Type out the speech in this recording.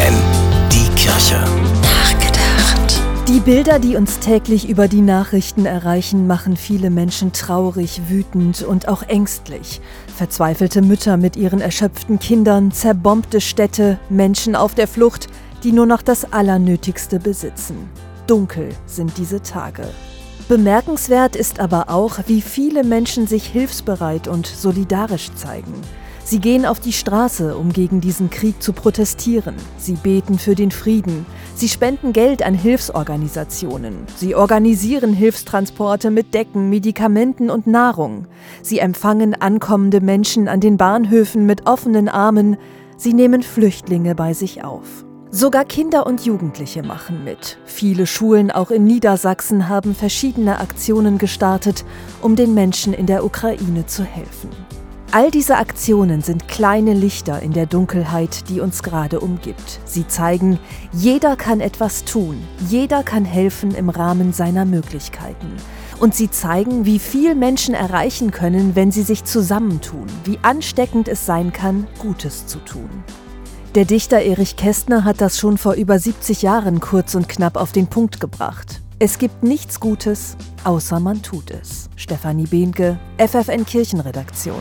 FFN, die Kirche. Nachgedacht. Die Bilder, die uns täglich über die Nachrichten erreichen, machen viele Menschen traurig, wütend und auch ängstlich. Verzweifelte Mütter mit ihren erschöpften Kindern, zerbombte Städte, Menschen auf der Flucht, die nur noch das Allernötigste besitzen. Dunkel sind diese Tage. Bemerkenswert ist aber auch, wie viele Menschen sich hilfsbereit und solidarisch zeigen. Sie gehen auf die Straße, um gegen diesen Krieg zu protestieren. Sie beten für den Frieden. Sie spenden Geld an Hilfsorganisationen. Sie organisieren Hilfstransporte mit Decken, Medikamenten und Nahrung. Sie empfangen ankommende Menschen an den Bahnhöfen mit offenen Armen. Sie nehmen Flüchtlinge bei sich auf. Sogar Kinder und Jugendliche machen mit. Viele Schulen auch in Niedersachsen haben verschiedene Aktionen gestartet, um den Menschen in der Ukraine zu helfen. All diese Aktionen sind kleine Lichter in der Dunkelheit, die uns gerade umgibt. Sie zeigen, jeder kann etwas tun, jeder kann helfen im Rahmen seiner Möglichkeiten. Und sie zeigen, wie viel Menschen erreichen können, wenn sie sich zusammentun, wie ansteckend es sein kann, Gutes zu tun. Der Dichter Erich Kästner hat das schon vor über 70 Jahren kurz und knapp auf den Punkt gebracht. Es gibt nichts Gutes, außer man tut es. Stefanie Behnke, FFN Kirchenredaktion.